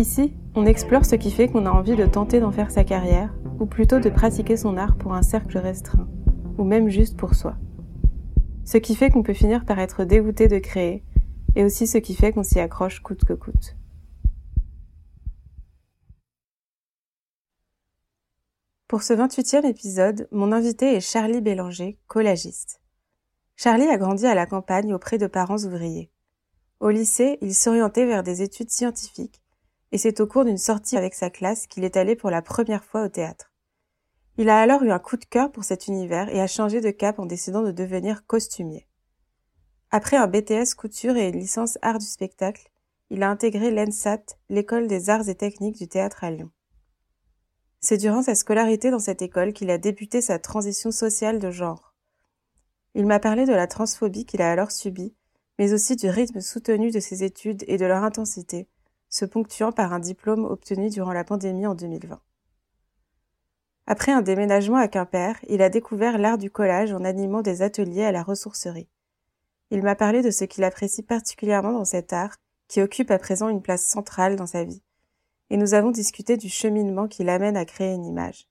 Ici, on explore ce qui fait qu'on a envie de tenter d'en faire sa carrière, ou plutôt de pratiquer son art pour un cercle restreint, ou même juste pour soi. Ce qui fait qu'on peut finir par être dégoûté de créer, et aussi ce qui fait qu'on s'y accroche coûte que coûte. Pour ce 28e épisode, mon invité est Charlie Bélanger, collagiste. Charlie a grandi à la campagne auprès de parents ouvriers. Au lycée, il s'orientait vers des études scientifiques et c'est au cours d'une sortie avec sa classe qu'il est allé pour la première fois au théâtre. Il a alors eu un coup de cœur pour cet univers et a changé de cap en décidant de devenir costumier. Après un BTS couture et une licence art du spectacle, il a intégré l'ENSAT, l'école des arts et techniques du théâtre à Lyon. C'est durant sa scolarité dans cette école qu'il a débuté sa transition sociale de genre. Il m'a parlé de la transphobie qu'il a alors subie, mais aussi du rythme soutenu de ses études et de leur intensité, se ponctuant par un diplôme obtenu durant la pandémie en 2020. Après un déménagement à Quimper, il a découvert l'art du collage en animant des ateliers à la ressourcerie. Il m'a parlé de ce qu'il apprécie particulièrement dans cet art, qui occupe à présent une place centrale dans sa vie, et nous avons discuté du cheminement qui l'amène à créer une image.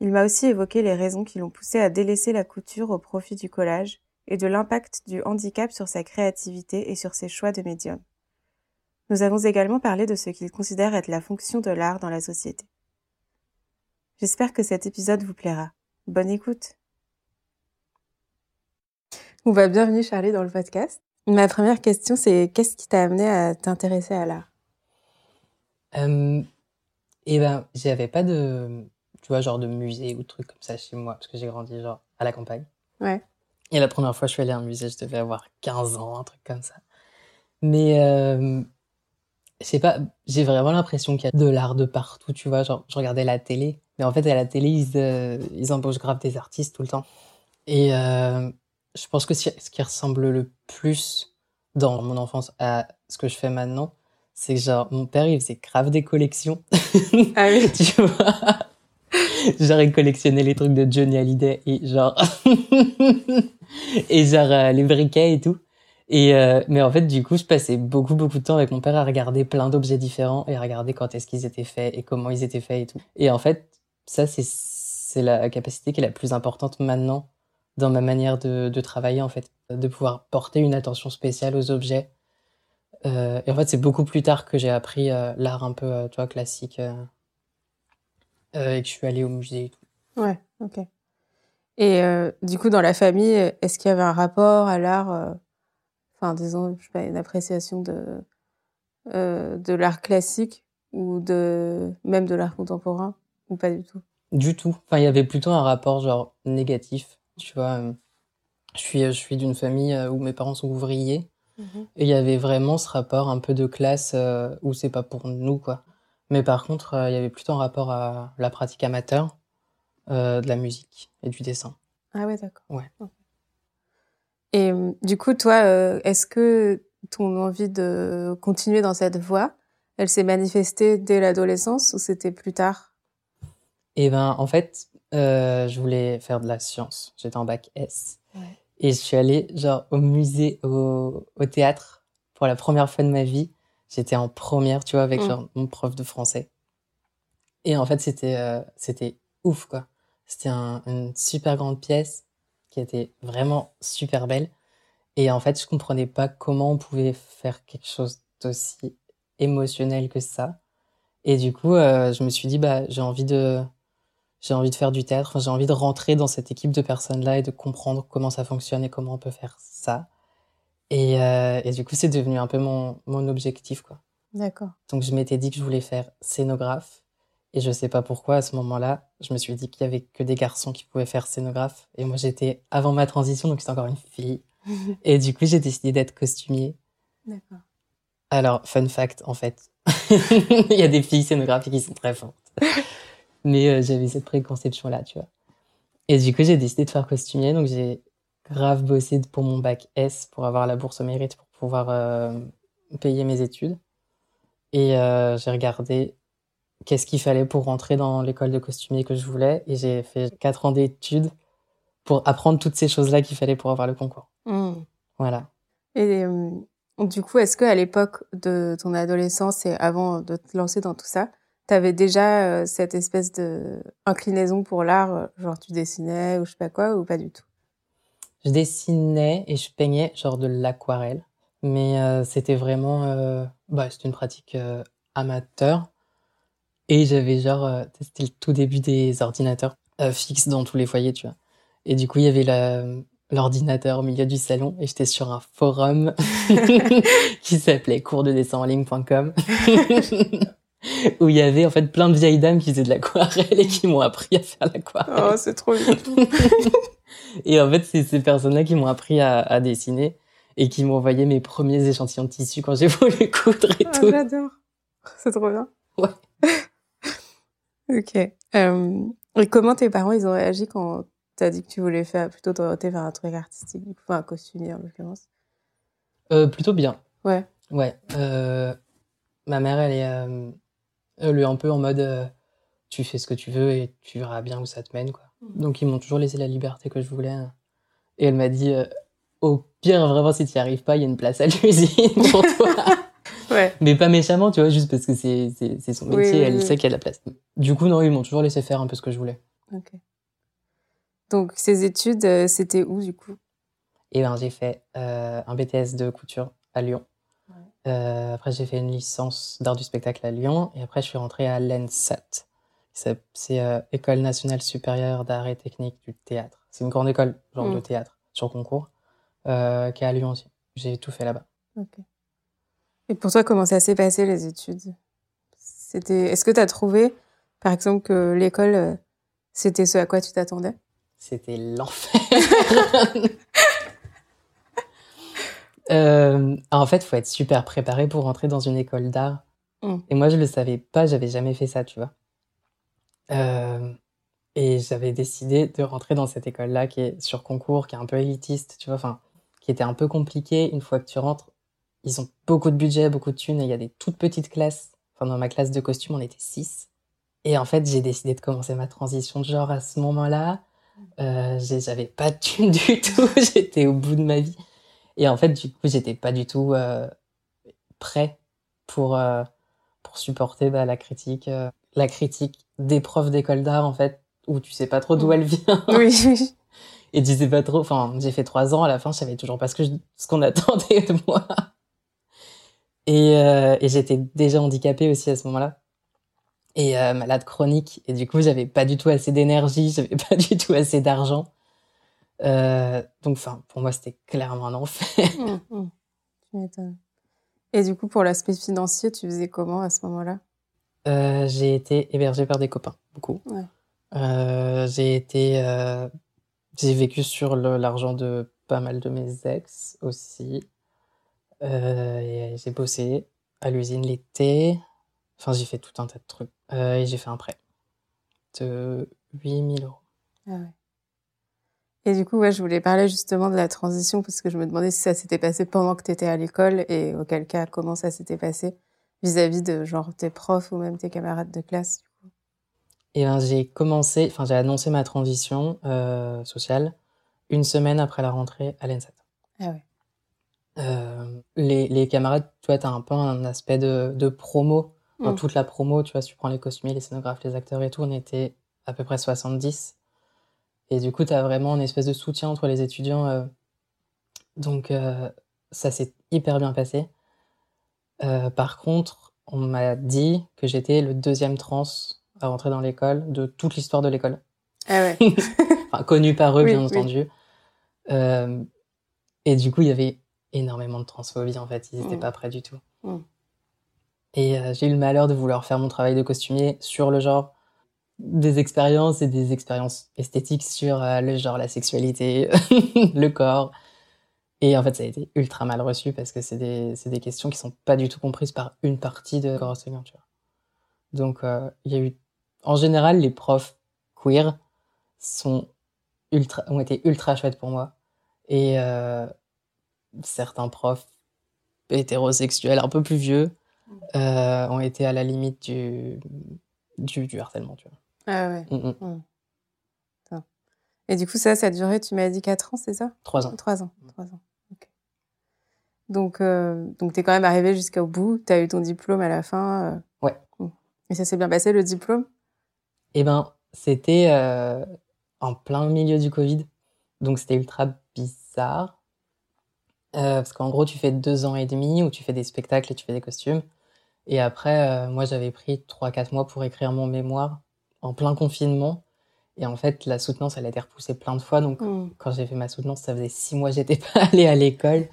Il m'a aussi évoqué les raisons qui l'ont poussé à délaisser la couture au profit du collage et de l'impact du handicap sur sa créativité et sur ses choix de médium. Nous avons également parlé de ce qu'il considère être la fonction de l'art dans la société. J'espère que cet épisode vous plaira. Bonne écoute. On va bienvenue Charlie dans le podcast. Ma première question, c'est qu'est-ce qui t'a amené à t'intéresser à l'art? Euh, Eh ben, j'avais pas de, tu vois, genre de musée ou de trucs comme ça chez moi, parce que j'ai grandi genre à la campagne. Ouais. Et la première fois, je suis allée à un musée, je devais avoir 15 ans, un truc comme ça. Mais euh, sais pas, j'ai vraiment l'impression qu'il y a de l'art de partout, tu vois. Genre, je regardais la télé, mais en fait, à la télé, ils, euh, ils embauchent grave des artistes tout le temps. Et euh, je pense que ce qui ressemble le plus dans mon enfance à ce que je fais maintenant, c'est que genre, mon père, il faisait grave des collections. Ah oui. tu vois? Genre il collectionnait les trucs de Johnny Hallyday et genre et genre euh, les briquets et tout et euh, mais en fait, du coup, je passais beaucoup beaucoup de temps avec mon père à regarder plein d'objets différents et à regarder quand est-ce qu'ils étaient faits et comment ils étaient faits et tout. Et en fait, ça c'est c'est la capacité qui est la plus importante maintenant dans ma manière de, de travailler en fait, de pouvoir porter une attention spéciale aux objets. Euh, et en fait, c'est beaucoup plus tard que j'ai appris euh, l'art un peu, euh, tu vois, classique euh, et que je suis allée au musée et tout. Ouais, ok. Et du coup, dans la famille, est-ce qu'il y avait un rapport à l'art enfin disons je sais pas une appréciation de euh, de l'art classique ou de même de l'art contemporain ou pas du tout? Du tout. Enfin il y avait plutôt un rapport genre négatif tu vois je suis je suis d'une famille euh, où mes parents sont ouvriers mmh. et il y avait vraiment ce rapport un peu de classe euh, où c'est pas pour nous quoi. Mais par contre euh, il y avait plutôt un rapport à la pratique amateur euh, de la musique et du dessin. Ah ouais d'accord. Ouais. Okay. Et du coup, toi, euh, est-ce que ton envie de continuer dans cette voie, elle s'est manifestée dès l'adolescence ou c'était plus tard? Eh ben, en fait, euh, je voulais faire de la science. J'étais en bac S. Ouais. Et je suis allée genre au musée, au, au, théâtre pour la première fois de ma vie. J'étais en première, tu vois, avec mmh. genre mon prof de français. Et en fait, c'était euh, c'était ouf quoi. C'était un, une super grande pièce qui était vraiment super belle. Et en fait, je comprenais pas comment on pouvait faire quelque chose d'aussi émotionnel que ça. Et du coup, euh, je me suis dit, bah, j'ai envie de, j'ai envie de faire du théâtre. J'ai envie de rentrer dans cette équipe de personnes-là et de comprendre comment ça fonctionne et comment on peut faire ça. Et, euh, et du coup, c'est devenu un peu mon, mon objectif, quoi. D'accord. Donc, je m'étais dit que je voulais faire scénographe. Et je sais pas pourquoi, à ce moment-là, je me suis dit qu'il y avait que des garçons qui pouvaient faire scénographe. Et moi, j'étais avant ma transition, donc j'étais encore une fille. et du coup, j'ai décidé d'être costumier. D'accord. Alors, fun fact, en fait. Il y a des filles scénographiques qui sont très fortes. Mais euh, j'avais cette préconception-là, tu vois. Et du coup, j'ai décidé de faire costumier. Donc, j'ai grave bossé pour mon bac S pour avoir la bourse au mérite pour pouvoir euh, payer mes études. Et euh, j'ai regardé qu'est-ce qu'il fallait pour rentrer dans l'école de costumier que je voulais. Et j'ai fait quatre ans d'études pour apprendre toutes ces choses-là qu'il fallait pour avoir le concours. Mmh. Voilà. Et euh, du coup, est-ce qu'à l'époque de ton adolescence et avant de te lancer dans tout ça, tu avais déjà euh, cette espèce de inclinaison pour l'art, euh, genre tu dessinais ou je sais pas quoi, ou pas du tout? Je dessinais et je peignais genre de l'aquarelle, mais euh, c'était vraiment, bah, c'était une pratique amateur. Et j'avais genre, euh, c'était le tout début des ordinateurs euh, fixes dans tous les foyers, tu vois. Et du coup, il y avait la, l'ordinateur au milieu du salon et j'étais sur un forum qui s'appelait coursdedessinenligne.com où il y avait en fait plein de vieilles dames qui faisaient de l'aquarelle et qui m'ont appris à faire l'aquarelle. Oh, c'est trop bien. et en fait, c'est ces personnes-là qui m'ont appris à, à, dessiner et qui m'ont envoyé mes premiers échantillons de tissu quand j'ai voulu coudre et oh, tout. J'adore. C'est trop bien. Ouais. Ok. Euh, et comment tes parents, ils ont réagi quand t'as dit que tu voulais faire plutôt t'orienter vers un truc artistique, du coup, enfin, un costumier en l'occurrence? Euh, Plutôt bien. Ouais. Ouais. Euh, ma mère, elle est, elle est un peu en mode tu fais ce que tu veux et tu verras bien où ça te mène, quoi. Mhm. Donc, ils m'ont toujours laissé la liberté que je voulais. hein. Et elle m'a dit au pire, vraiment, si tu n'y arrives pas, il y a une place à l'usine pour toi. Ouais. Mais pas méchamment, tu vois, juste parce que c'est son Oui, métier, oui, elle oui. sait qu'il y a de la place. Du coup, non, ils m'ont toujours laissé faire un peu ce que je voulais. Ok. Donc, ces études, euh, c'était où, du coup? Et ben, j'ai fait euh, un BTS de couture à Lyon. Euh, après, j'ai fait une licence d'art du spectacle à Lyon. Et après, je suis rentrée à l'ENSAT. C'est École nationale supérieure d'art et technique du théâtre. C'est une grande école, genre Mm. de théâtre, sur concours, qui est à Lyon aussi. J'ai tout fait là-bas. Ok. Et pour toi, comment ça s'est passé, les études? C'était. Est-ce que tu as trouvé, par exemple, que l'école, euh, c'était ce à quoi tu t'attendais? C'était l'enfer. Euh, en fait, faut être super préparé pour rentrer dans une école d'art. Mm. Et moi, je le savais pas, j'avais jamais fait ça, tu vois. Euh, et j'avais décidé de rentrer dans cette école-là qui est sur concours, qui est un peu élitiste, tu vois, enfin, qui était un peu compliquée. Une fois que tu rentres, ils ont beaucoup de budget, beaucoup de thunes, et il y a des toutes petites classes. Enfin, dans ma classe de costume, on était six. Et en fait, j'ai décidé de commencer ma transition de genre à ce moment-là. Euh, j'avais pas de thunes du tout, j'étais au bout de ma vie. Et en fait, du coup, j'étais pas du tout euh, prêt pour, euh, pour supporter bah, la critique, euh, la critique des profs d'école d'art, en fait, où tu sais pas trop d'où elle vient. Oui, oui. Et tu sais pas trop, enfin, j'ai fait trois ans, à la fin, je savais toujours pas ce que je- ce qu'on attendait de moi. Et, euh, et j'étais déjà handicapée aussi à ce moment-là. Et euh, malade chronique. Et du coup, j'avais pas du tout assez d'énergie, j'avais pas du tout assez d'argent. Euh, donc, enfin, pour moi, c'était clairement un enfer. Tu m'étonnes. Et du coup, pour l'aspect financier, tu faisais comment à ce moment-là? Euh, j'ai été hébergée par des copains, beaucoup. Ouais. J'ai été, j'ai vécu sur l'argent de pas mal de mes ex aussi. Euh, et j'ai bossé à l'usine l'été. Enfin, j'ai fait tout un tas de trucs. Euh, et j'ai fait un prêt de 8000 euros. Ah ouais. Et du coup, ouais, je voulais parler justement de la transition parce que je me demandais si ça s'était passé pendant que tu étais à l'école et auquel cas, comment ça s'était passé vis-à-vis de genre tes profs ou même tes camarades de classe. Et ben, j'ai commencé, enfin, j'ai annoncé ma transition euh, sociale une semaine après la rentrée à l'ENSAT. Ah ouais. Euh, les, les camarades, tu vois, t'as un peu un aspect de, de promo. Dans Mm. toute la promo, tu vois, si tu prends les costumiers, les scénographes, les acteurs et tout, on était à peu près 70. Et du coup, t'as vraiment une espèce de soutien entre les étudiants. euh. Donc, euh, ça s'est hyper bien passé. Euh, par contre, on m'a dit que j'étais le deuxième trans à rentrer dans l'école de toute l'histoire de l'école. Ah ouais. Enfin, connu par eux, Oui, bien entendu. Et du coup, il y avait énormément de transphobie, en fait. Ils n'étaient Mm. pas prêts du tout. Mm. Et euh, j'ai eu le malheur de vouloir faire mon travail de costumier sur le genre des expériences et des expériences esthétiques sur euh, le genre, la sexualité, le corps. Et en fait, ça a été ultra mal reçu parce que c'est des, des, questions qui sont pas du tout comprises par une partie de corps enseignant, tu vois. Donc, euh, il y a eu, en général, les profs queer sont ultra, ont été ultra chouettes pour moi. Et euh, certains profs hétérosexuels un peu plus vieux euh, ont été à la limite du, du, du harcèlement, tu vois. Ah ouais. Mm, mm. Mm. Et du coup, ça, ça a duré, tu m'as dit 4 ans, c'est ça? 3 ans. 3 ans. 3 ans. Donc, euh, donc tu es quand même arrivé jusqu'au bout. Tu as eu ton diplôme à la fin. Euh... Ouais. Et ça s'est bien passé, le diplôme? Eh ben, c'était en plein milieu du Covid. Donc, c'était ultra bizarre. Euh, parce qu'en gros, tu fais deux ans et demi où tu fais des spectacles et tu fais des costumes. Et après, euh, moi, j'avais pris 3-4 mois pour écrire mon mémoire en plein confinement. Et en fait, la soutenance, elle a été repoussée plein de fois. Donc, mm. quand j'ai fait ma soutenance, ça faisait six mois que j'étais pas allée à l'école.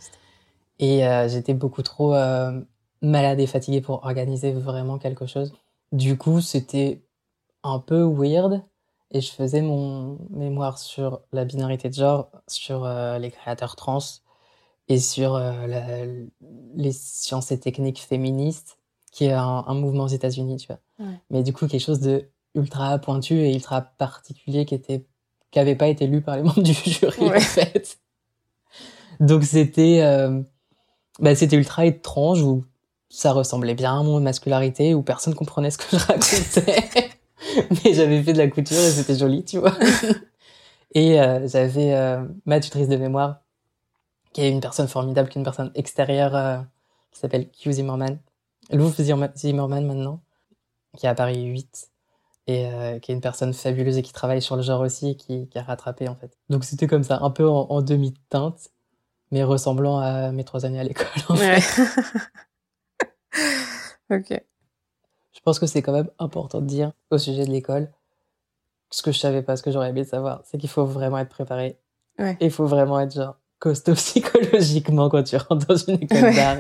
Et euh, j'étais beaucoup trop euh, malade et fatiguée pour organiser vraiment quelque chose. Du coup, c'était un peu weird. Et je faisais mon mémoire sur la binarité de genre, sur euh, les créateurs trans et sur la, les sciences et techniques féministes, qui est un, un mouvement aux États-Unis, tu vois. Ouais. Mais du coup, quelque chose de ultra pointu et ultra particulier qui était qui avait pas été lu par les membres du jury ouais. en fait. Donc c'était euh, bah, c'était ultra étrange où ça ressemblait bien à mon masculinité où personne comprenait ce que je racontais. Mais j'avais fait de la couture et c'était joli, tu vois. et euh, j'avais euh, ma tutrice de mémoire qui est une personne formidable, qui est une personne extérieure euh, qui s'appelle Q Zimmerman. Lou Zimmerman maintenant, qui est à Paris 8 et euh, qui est une personne fabuleuse et qui travaille sur le genre aussi et qui, qui a rattrapé en fait. Donc c'était comme ça, un peu en, en demi-teinte, mais ressemblant à mes trois années à l'école en ouais. fait. ok. Je pense que c'est quand même important de dire au sujet de l'école ce que je savais pas, ce que j'aurais aimé savoir, c'est qu'il faut vraiment être préparé. Ouais. Et il faut vraiment être genre costaud psychologiquement quand tu rentres dans une école ouais. d'art.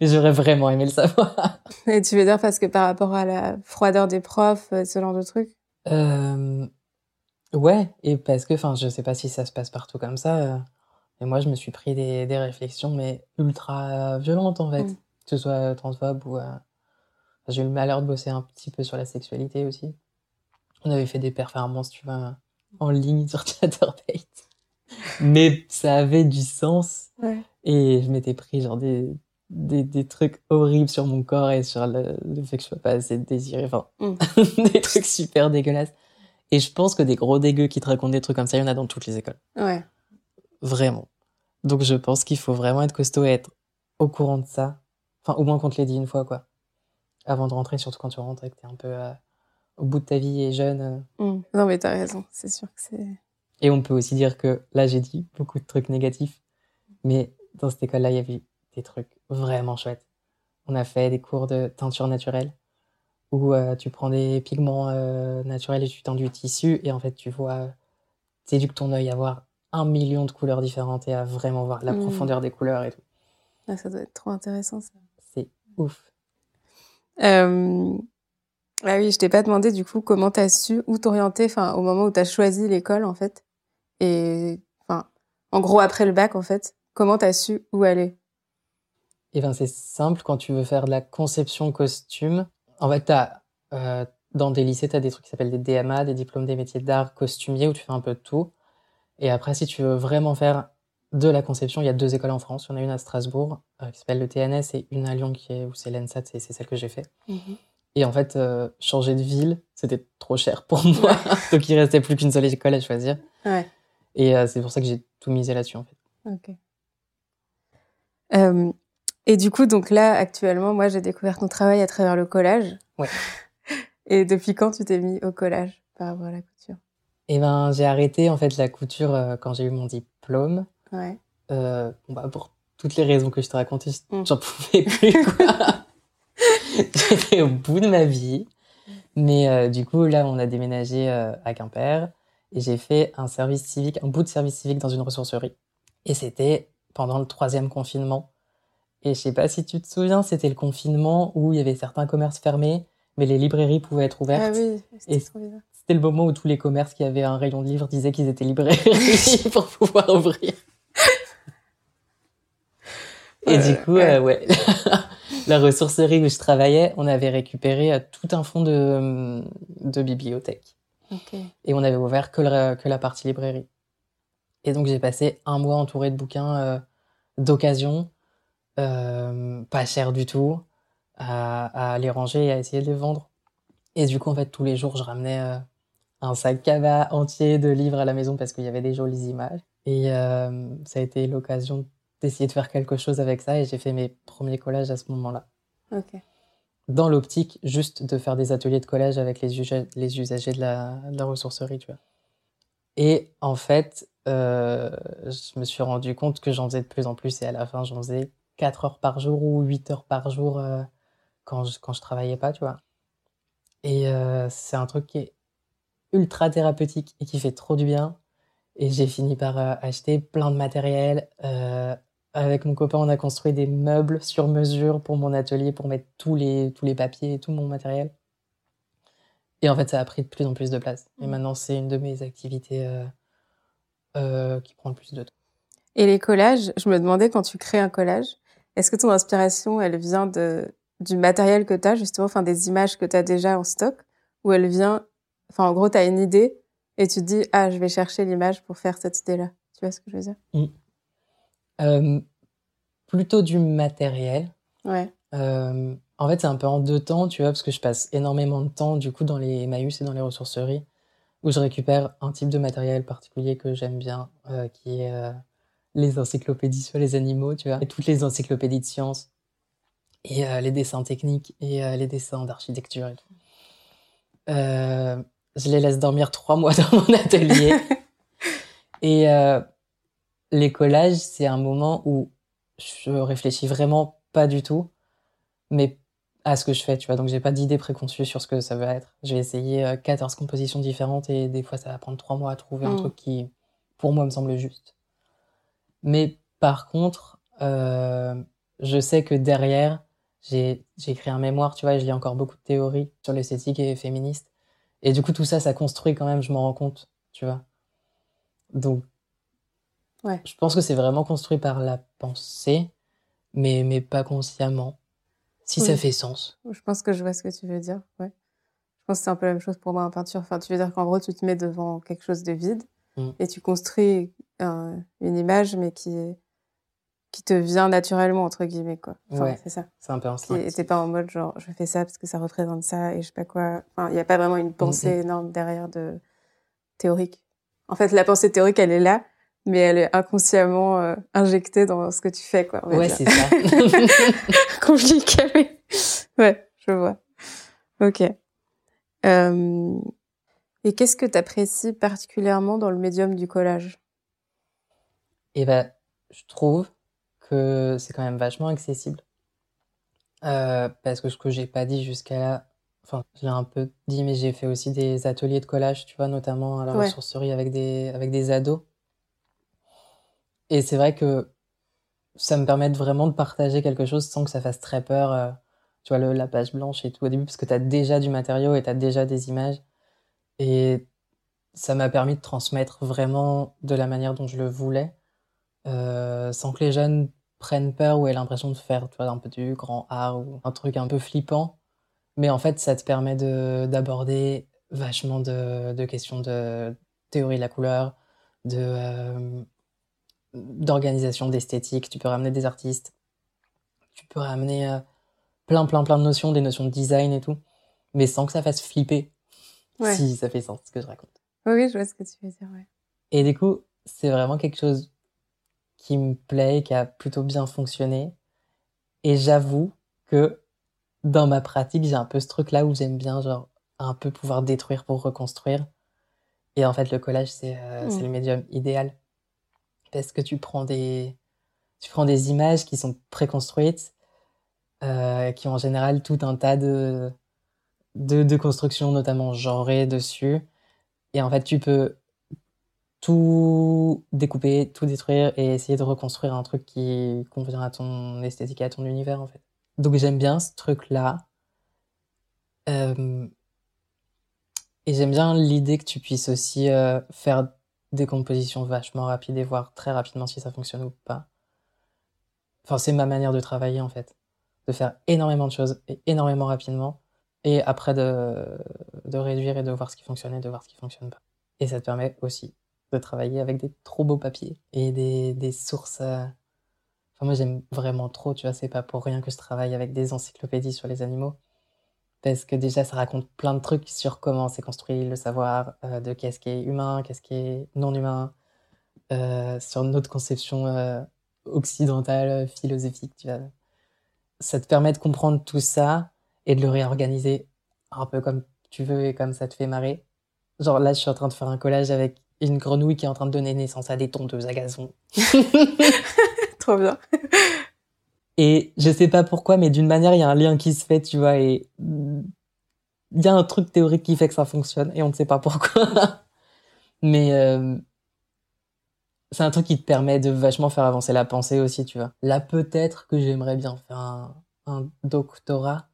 Mais j'aurais vraiment aimé le savoir. Et tu veux dire parce que par rapport à la froideur des profs, euh, ce genre de truc? Euh, Ouais, et parce que, enfin, je sais pas si ça se passe partout comme ça. Euh, mais moi, je me suis pris des, des réflexions, mais ultra violentes en fait. Mm. Que ce soit transphobe ou. Euh... J'ai eu le malheur de bosser un petit peu sur la sexualité aussi. On avait fait des performances, tu vois, en ligne sur Chatterbait. mais ça avait du sens. Ouais. Et je m'étais pris genre des, des, des, trucs horribles sur mon corps et sur le, le fait que je sois pas assez désirée. Enfin, mm. des trucs super dégueulasses. Et je pense que des gros dégueux qui te racontent des trucs comme ça, il y en a dans toutes les écoles. Ouais. Vraiment. Donc je pense qu'il faut vraiment être costaud et être au courant de ça. Enfin, au moins qu'on te l'ait dit une fois, quoi. Avant de rentrer, surtout quand tu rentres et que t'es un peu euh, au bout de ta vie et jeune. Euh... Mm. Non, mais t'as raison. C'est sûr que c'est... Et on peut aussi dire que là, j'ai dit beaucoup de trucs négatifs. Mais dans cette école-là, il y avait des trucs vraiment chouettes. On a fait des cours de teinture naturelle où euh, tu prends des pigments euh, naturels et tu tends du tissu et en fait tu vois, t'éduques ton œil à voir un million de couleurs différentes et à vraiment voir la mmh. profondeur des couleurs et tout. Ah, ça doit être trop intéressant ça. C'est ouf. Euh... Ah oui, je t'ai pas demandé du coup comment t'as su où t'orienter, enfin au moment où t'as choisi l'école en fait, et enfin en gros après le bac en fait, comment t'as su où aller? Eh ben, c'est simple, quand tu veux faire de la conception costume, en fait, as, euh, dans des lycées, tu as des trucs qui s'appellent des DMA, des diplômes des métiers d'art costumier, où tu fais un peu de tout. Et après, si tu veux vraiment faire de la conception, il y a deux écoles en France. Il y en a une à Strasbourg, euh, qui s'appelle le TNS, et une à Lyon, qui est, où c'est l'ENSAT, c'est celle que j'ai fait. Mm -hmm. Et en fait, euh, changer de ville, c'était trop cher pour moi. Donc, il restait plus qu'une seule école à choisir. Ouais. Et euh, c'est pour ça que j'ai tout misé là-dessus, en fait. Ok. Euh, et du coup, donc là, actuellement, moi, j'ai découvert ton travail à travers le collage. Ouais. Et depuis quand tu t'es mis au collage par rapport à la couture? Eh ben, j'ai arrêté en fait la couture euh, quand j'ai eu mon diplôme. Ouais. Euh, bon, bah, pour toutes les raisons que je te racontais, mm. j'en pouvais plus, quoi. J'étais au bout de ma vie. Mais euh, du coup, là, on a déménagé à Quimper et j'ai fait un service civique, un bout de service civique dans une ressourcerie. Et c'était pendant le troisième confinement. Et je sais pas si tu te souviens, c'était le confinement où il y avait certains commerces fermés, mais les librairies pouvaient être ouvertes. Ah oui, et c'était le moment où tous les commerces qui avaient un rayon de livres disaient qu'ils étaient librairies pour pouvoir ouvrir. Et du coup, ouais, la ressourcerie où je travaillais, on avait récupéré tout un fonds de, de bibliothèque. Et on avait ouvert que, que la partie librairie. Et donc j'ai passé un mois entouré de bouquins d'occasion, pas cher du tout, à, à les ranger et à essayer de les vendre. Et du coup, en fait, tous les jours, je ramenais euh, un sac cava entier de livres à la maison parce qu'il y avait des jolies images. Et euh, ça a été l'occasion d'essayer de faire quelque chose avec ça et j'ai fait mes premiers collages à ce moment-là. Dans l'optique, juste de faire des ateliers de collage avec les, usagers de la, ressourcerie, tu vois. Et en fait, euh, je me suis rendu compte que j'en faisais de plus en plus et à la fin, j'en faisais 4 heures par jour ou 8 heures par jour euh, quand, je, quand travaillais pas, tu vois. Et euh, c'est un truc qui est ultra thérapeutique et qui fait trop du bien. Et j'ai fini par acheter plein de matériel. Euh, avec mon copain, on a construit des meubles sur mesure pour mon atelier, pour mettre tous les, tous les papiers et tout mon matériel. Et en fait, ça a pris de plus en plus de place. Et mmh. maintenant, c'est une de mes activités qui prend le plus de temps. Et les collages, je me demandais quand tu crées un collage, est-ce que ton inspiration, elle vient de, du matériel que tu as, justement, enfin des images que tu as déjà en stock, où elle vient, enfin en gros, tu as une idée et tu te dis, ah, je vais chercher l'image pour faire cette idée-là. Tu vois ce que je veux dire? Mmh. Euh, Plutôt du matériel. Ouais. Euh, en fait, c'est un peu en deux temps, tu vois, parce que je passe énormément de temps, du coup, dans les Emmaüs et dans les ressourceries, où je récupère un type de matériel particulier que j'aime bien, euh, qui est les encyclopédies sur les animaux, tu vois, et toutes les encyclopédies de sciences et les dessins techniques et les dessins d'architecture et tout. Je les laisse dormir trois mois dans mon atelier. et les collages, c'est un moment où je réfléchis vraiment pas du tout, mais à ce que je fais, tu vois. Donc j'ai pas d'idée préconçue sur ce que ça va être. J'ai essayé 14 compositions différentes et des fois ça va prendre trois mois à trouver un mm. truc qui, pour moi, me semble juste. Mais par contre, je sais que derrière, j'ai écrit un mémoire, tu vois, et je lis encore beaucoup de théories sur l'esthétique et féministe. Et du coup, tout ça, ça construit quand même, je m'en rends compte, tu vois. Donc, ouais. je pense que c'est vraiment construit par la pensée, mais, mais pas consciemment, si ça fait sens. Je pense que je vois ce que tu veux dire, ouais. Je pense que c'est un peu la même chose pour moi en peinture. Enfin, tu veux dire qu'en gros, tu te mets devant quelque chose de vide mm. et tu construis une image, mais qui est qui te vient naturellement entre guillemets quoi. ouais, c'est ça. C'est un peu instinctif. Et t'es pas en mode genre je fais ça parce que ça représente ça et je sais pas quoi. Enfin, il y a pas vraiment une pensée énorme derrière de théorique. En fait, la pensée théorique elle est là, mais elle est inconsciemment euh, injectée dans ce que tu fais quoi. Ouais, c'est ça. Compliqué. Mais... Ouais, je vois. Ok. Euh... Et qu'est-ce que tu apprécies particulièrement dans le médium du collage? Eh ben, je trouve que c'est quand même vachement accessible. Euh, parce que ce que j'ai pas dit jusqu'à là, enfin, je l'ai un peu dit, mais j'ai fait aussi des ateliers de collage, tu vois, notamment à la ressourcerie avec des, avec des ados. Et c'est vrai que ça me permet vraiment de partager quelque chose sans que ça fasse très peur, euh, tu vois, le, la page blanche et tout au début, parce que tu as déjà du matériau et tu as déjà des images. Et ça m'a permis de transmettre vraiment de la manière dont je le voulais. Euh, sans que les jeunes prennent peur ou aient l'impression de faire tu vois, un peu du grand art ou un truc un peu flippant. Mais en fait, ça te permet d'aborder vachement de, de, questions de théorie de la couleur, de euh, d'organisation, d'esthétique. Tu peux ramener des artistes, tu peux ramener euh, plein, plein, plein de notions, des notions de design et tout, mais sans que ça fasse flipper. Si ça fait sens ce que je raconte. Oui, je vois ce que tu veux dire. Ouais. Et du coup, c'est vraiment quelque chose qui me plaît, qui a plutôt bien fonctionné. Et j'avoue que dans ma pratique, j'ai un peu ce truc-là où j'aime bien, genre, un peu pouvoir détruire pour reconstruire. Et en fait, le collage, c'est euh, le mm. médium idéal. Parce que tu prends des, tu prends des images qui sont préconstruites, euh, qui ont en général tout un tas de, de, de constructions, notamment genrées dessus. Et en fait, tu peux tout découper, tout détruire et essayer de reconstruire un truc qui convient à ton esthétique et à ton univers en fait. Donc j'aime bien ce truc-là. Euh, et j'aime bien l'idée que tu puisses aussi euh, faire des compositions vachement rapides et voir très rapidement si ça fonctionne ou pas. enfin, c'est ma manière de travailler en fait, de faire énormément de choses et énormément rapidement, et après de, de réduire et de voir ce qui fonctionne et de voir ce qui fonctionne pas. Et ça te permet aussi de travailler avec des trop beaux papiers et des, des sources. Euh, enfin, moi, j'aime vraiment trop, tu vois, c'est pas pour rien que je travaille avec des encyclopédies sur les animaux. Parce que déjà, ça raconte plein de trucs sur comment c'est construit le savoir, euh, de qu'est-ce qui est humain, qu'est-ce qui est non humain, euh, sur notre conception euh, occidentale, philosophique. Ça te permet de comprendre tout ça et de le réorganiser un peu comme tu veux et comme ça te fait marrer. Genre là, je suis en train de faire un collage avec une grenouille qui est en train de donner naissance à des tondeuses à gazon. Trop bien. Et je sais pas pourquoi, mais d'une manière, il y a un lien qui se fait, tu vois, et il y a un truc théorique qui fait que ça fonctionne, et on ne sait pas pourquoi. mais euh, c'est un truc qui te permet de vachement faire avancer la pensée aussi, tu vois. Là, peut-être que j'aimerais bien faire un, un doctorat.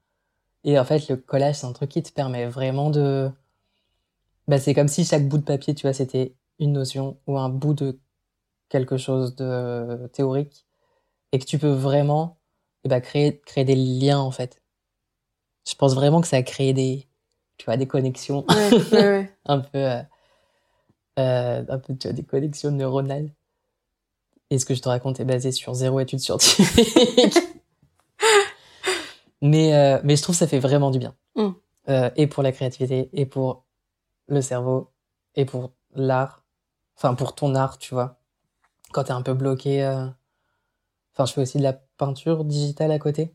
Et en fait, le collage, c'est un truc qui te permet vraiment de... Bah, c'est comme si chaque bout de papier, tu vois, c'était une notion ou un bout de quelque chose de théorique et que tu peux vraiment eh ben, créer, créer des liens, en fait. Je pense vraiment que ça a créé des, tu vois, des connexions. un peu, euh, euh, un peu, tu vois, des connexions neuronales. Et ce que je te raconte est basé sur zéro étude scientifique. mais, euh, mais je trouve que ça fait vraiment du bien. Mm. Euh, et pour la créativité, et pour le cerveau, et pour l'art. Enfin, pour ton art, tu vois. Quand t'es un peu bloqué. Enfin, je fais aussi de la peinture digitale à côté.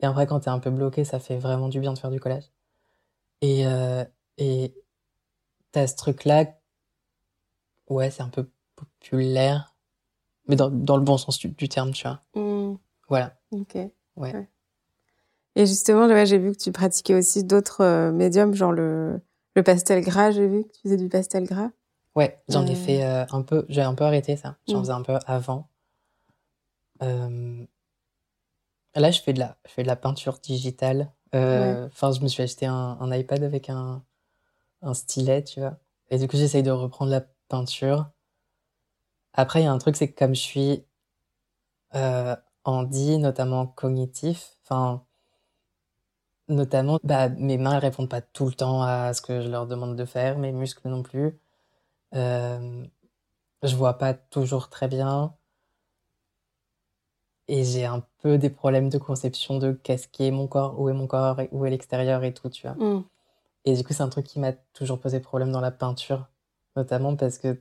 Et après, quand t'es un peu bloqué, ça fait vraiment du bien de faire du collage. Et, euh, et t'as ce truc-là. Ouais, c'est un peu populaire mais dans, dans le bon sens du, terme, tu vois. Mmh. Voilà. Ok. Ouais. Et justement, j'ai vu que tu pratiquais aussi d'autres euh, médiums, genre le, le pastel gras, j'ai vu que tu faisais du pastel gras. Ouais, j'en ai euh. fait euh, un peu, j'ai un peu arrêté ça. J'en mmh. faisais un peu avant. Là, je fais de la, je fais de la peinture digitale. Enfin, je me suis acheté un, un iPad avec un, un stylet, tu vois. Et du coup, j'essaye de reprendre la peinture après, il y a un truc, c'est que comme je suis euh, dit, notamment cognitif, enfin, notamment, bah, mes mains, elles répondent pas tout le temps à ce que je leur demande de faire, mes muscles non plus. Euh, je vois pas toujours très bien. Et j'ai un peu des problèmes de conception de qu'est-ce qui est mon corps, où est mon corps, où est l'extérieur et tout, tu vois. Mmh. Et du coup, c'est un truc qui m'a toujours posé problème dans la peinture, notamment parce que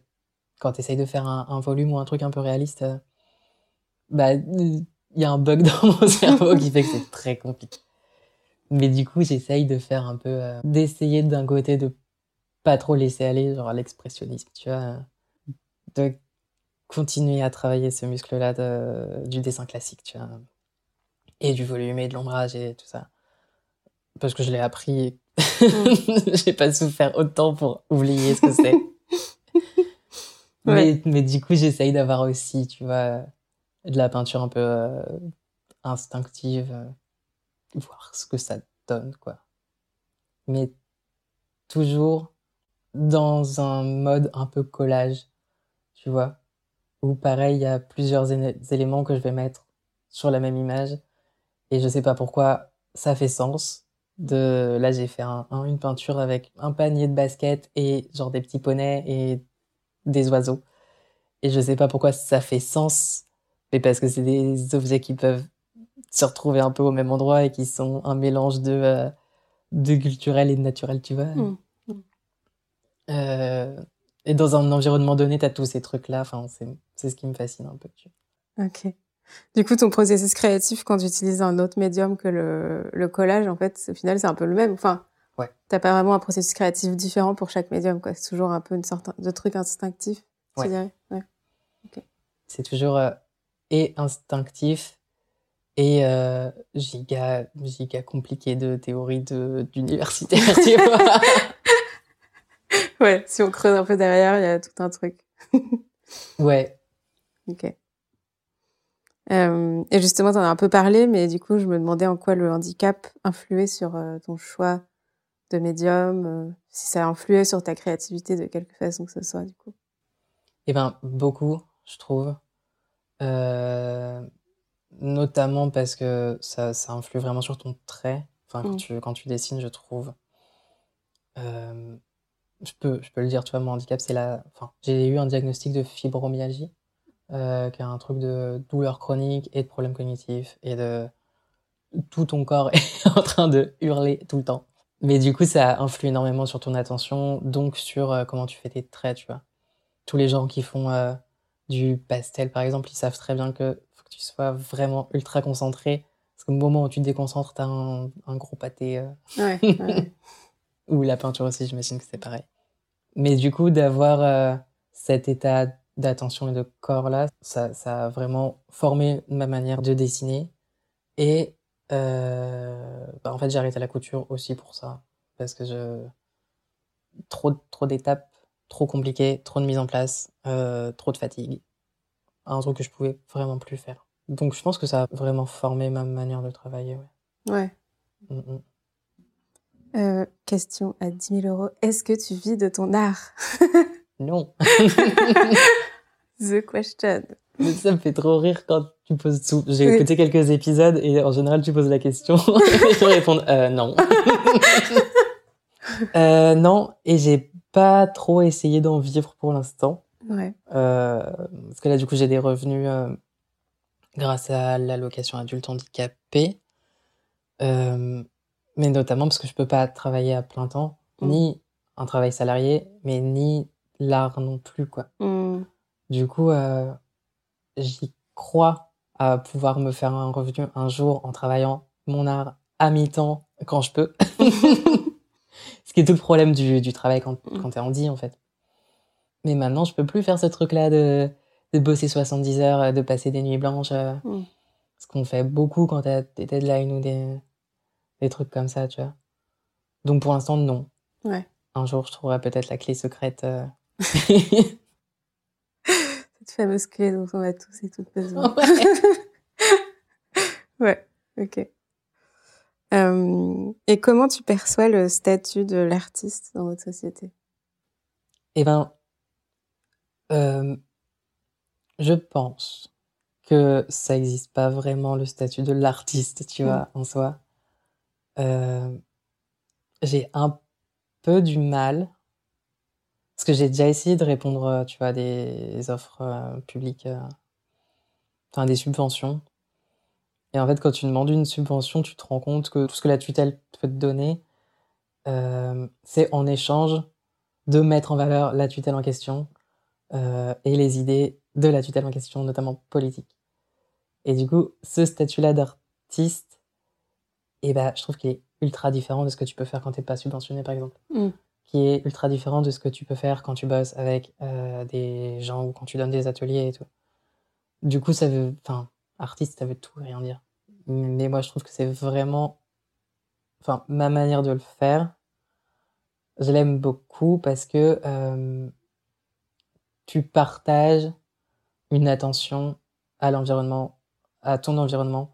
quand tu essayes de faire un, volume ou un truc un peu réaliste, euh, bah, il y a un bug dans mon cerveau qui fait que c'est très compliqué. Mais du coup, j'essaye de faire un peu, euh, d'essayer d'un côté de pas trop laisser aller, genre l'expressionnisme, tu vois, de continuer à travailler ce muscle-là du dessin classique, tu vois, et du volume et de l'ombrage et tout ça. Parce que je l'ai appris, mm. j'ai pas souffert autant pour oublier ce que c'est. Mais, mais du coup, j'essaye d'avoir aussi, tu vois, de la peinture un peu euh, instinctive, euh, voir ce que ça donne, quoi. Mais toujours dans un mode un peu collage, tu vois, où pareil, il y a plusieurs éléments que je vais mettre sur la même image, et je sais pas pourquoi ça fait sens. De là, j'ai fait un, une peinture avec un panier de baskets et genre des petits poneys et des oiseaux. Et je sais pas pourquoi ça fait sens, mais parce que c'est des objets qui peuvent se retrouver un peu au même endroit et qui sont un mélange de, euh, de culturel et de naturel, tu vois. Mmh, mmh. Euh, et dans un environnement donné, tu as tous ces trucs-là. Enfin, c'est ce qui me fascine un peu. Tu vois. Ok. Du coup, ton processus créatif, quand tu utilises un autre médium que le, le collage, en fait, au final, c'est un peu le même. Enfin, ouais. t'as pas vraiment un processus créatif différent pour chaque médium, quoi. C'est toujours un peu une sorte de truc instinctif, tu dirais? Ouais. C'est toujours euh, et instinctif et euh, giga, giga compliqué de théorie d'universitaire, tu vois. Ouais, si on creuse un peu derrière, il y a tout un truc. ouais. Ok. Euh, et justement, tu en as un peu parlé, mais du coup, je me demandais en quoi le handicap influait sur euh, ton choix de médium, euh, si ça a influé sur ta créativité de quelque façon que ce soit, du coup. Eh ben, beaucoup je trouve. Notamment parce que ça, ça influe vraiment sur ton trait. Enfin, quand, Mm. tu, quand tu dessines, je trouve. Je peux, je peux le dire, tu vois, mon handicap, c'est la. Enfin, j'ai eu un diagnostic de fibromyalgie, euh, qui est un truc de douleur chronique et de problèmes cognitifs et de. Tout ton corps est en train de hurler tout le temps. Mais du coup, ça influe énormément sur ton attention, donc sur euh, comment tu fais tes traits, tu vois. Tous les gens qui font euh, du pastel, par exemple, ils savent très bien que faut que tu sois vraiment ultra concentré. Parce qu'au moment où tu te déconcentres, t'as un, un gros pâté. Ouais, ouais. ou la peinture aussi, j'imagine que c'est pareil. Mais du coup, d'avoir euh, cet état d'attention et de corps-là, ça, ça a vraiment formé ma manière de dessiner. Et euh, bah, en fait, j'ai arrêté la couture aussi pour ça. Parce que je... trop, trop d'étapes, trop compliqué, trop de mise en place, euh, trop de fatigue. Un truc que je pouvais vraiment plus faire. Donc je pense que ça a vraiment formé ma manière de travailler. Ouais. ouais. Mm, mm. Euh, question à 10 000 euros. Est-ce que tu vis de ton art? Non. The question. Ça me fait trop rire quand tu poses tout. J'ai Oui. écouté quelques épisodes et en général tu poses la question et je réponds euh, non. euh, non et j'ai pas trop essayé d'en vivre pour l'instant Ouais. euh, parce que là du coup j'ai des revenus grâce à l'allocation adulte handicapé euh, mais notamment parce que je peux pas travailler à plein temps Mm. ni un travail salarié mais ni l'art non plus quoi. Hmm. Du coup, euh, j'y crois à pouvoir me faire un revenu un jour en travaillant mon art à mi-temps quand je peux. Ce qui est tout le problème du, du travail quand, Mm. quand t'es en dit, en fait. Mais maintenant, je peux plus faire ce truc-là de, de bosser 70 heures, de passer des nuits blanches. euh, Mm. Ce qu'on fait beaucoup quand t'as des deadlines ou des, des trucs comme ça, tu vois. Donc pour l'instant, non. Ouais. Un jour, je trouverai peut-être la clé secrète. euh. Cette fameuse clé dont on a tous et toutes besoin. Ouais. ouais, ok. Euh, et comment tu perçois le statut de l'artiste dans notre société? Eh ben, euh, je pense que ça n'existe pas vraiment le statut de l'artiste, tu Mm. vois, en soi. Euh, j'ai un peu du mal, parce que j'ai déjà essayé de répondre, euh, tu vois, à des offres euh, publiques, enfin des subventions. Et en fait, quand tu demandes une subvention, tu te rends compte que tout ce que la tutelle peut te donner, c'est en échange de mettre en valeur la tutelle en question et les idées de la tutelle en question, notamment politique. Et du coup, ce statut-là d'artiste, eh ben, je trouve qu'il est ultra différent de ce que tu peux faire quand t'es pas subventionné, par exemple. Mm. Qui est ultra différent de ce que tu peux faire quand tu bosses avec euh, des gens ou quand tu donnes des ateliers et tout. Du coup, ça veut, enfin, artiste, ça veut tout et rien dire. Mais moi, je trouve que c'est vraiment, enfin, ma manière de le faire, je l'aime beaucoup parce que euh, tu partages une attention à l'environnement, à ton environnement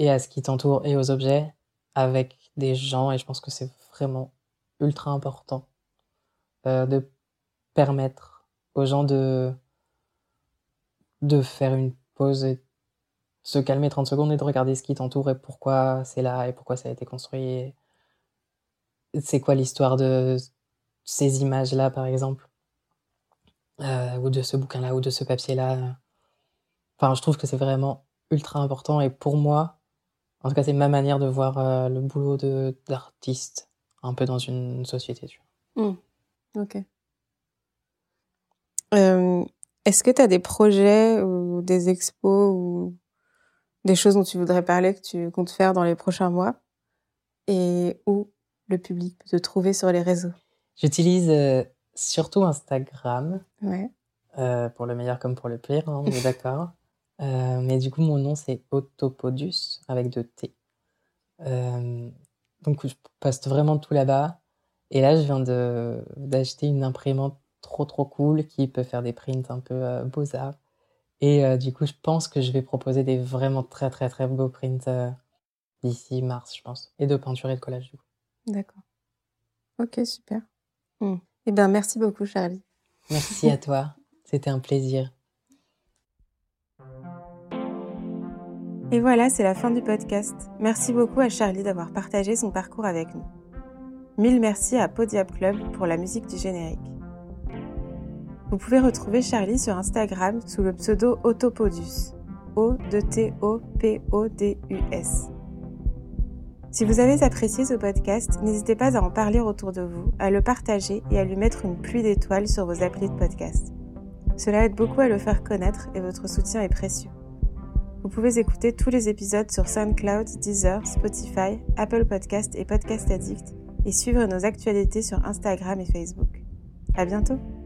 et à ce qui t'entoure et aux objets avec des gens et je pense que c'est vraiment ultra important euh, de permettre aux gens de de faire une pause et se calmer 30 secondes et de regarder ce qui t'entoure et pourquoi c'est là et pourquoi ça a été construit. C'est quoi l'histoire de ces images-là, par exemple, euh, ou de ce bouquin-là, ou de ce papier-là. Enfin, je trouve que c'est vraiment ultra important et pour moi, en tout cas, c'est ma manière de voir euh, le boulot d'artiste un peu dans une société. Tu vois. Ok. Euh, Est-ce que tu as des projets ou des expos ou des choses dont tu voudrais parler que tu comptes faire dans les prochains mois? Et où le public peut te trouver sur les réseaux? J'utilise euh, surtout Instagram Ouais. pour le meilleur comme pour le pire, hein, on est d'accord. Euh, mais du coup, mon nom c'est Autopodus avec deux T. Euh, donc, je poste vraiment tout là-bas. Et là, je viens de d'acheter une imprimante trop trop cool qui peut faire des prints un peu euh, beaux-arts. Et euh, du coup, je pense que je vais proposer des vraiment très très très beaux prints euh, d'ici mars, je pense. Et de peinture et de collage, du coup. D'accord. Ok, super. Hmm. Eh bien, merci beaucoup, Charlie. Merci à toi. C'était un plaisir. Et voilà, c'est la fin du podcast. Merci beaucoup à Charlie d'avoir partagé son parcours avec nous. Mille merci à Podiap Club pour la musique du générique. Vous pouvez retrouver Charlie sur Instagram sous le pseudo Autopodus. O-T-O-P-O-D-U-S. Si vous avez apprécié ce podcast, n'hésitez pas à en parler autour de vous, à le partager et à lui mettre une pluie d'étoiles sur vos applis de podcast. Cela aide beaucoup à le faire connaître et votre soutien est précieux. Vous pouvez écouter tous les épisodes sur SoundCloud, Deezer, Spotify, Apple Podcast et Podcast Addict et suivre nos actualités sur Instagram et Facebook. À bientôt!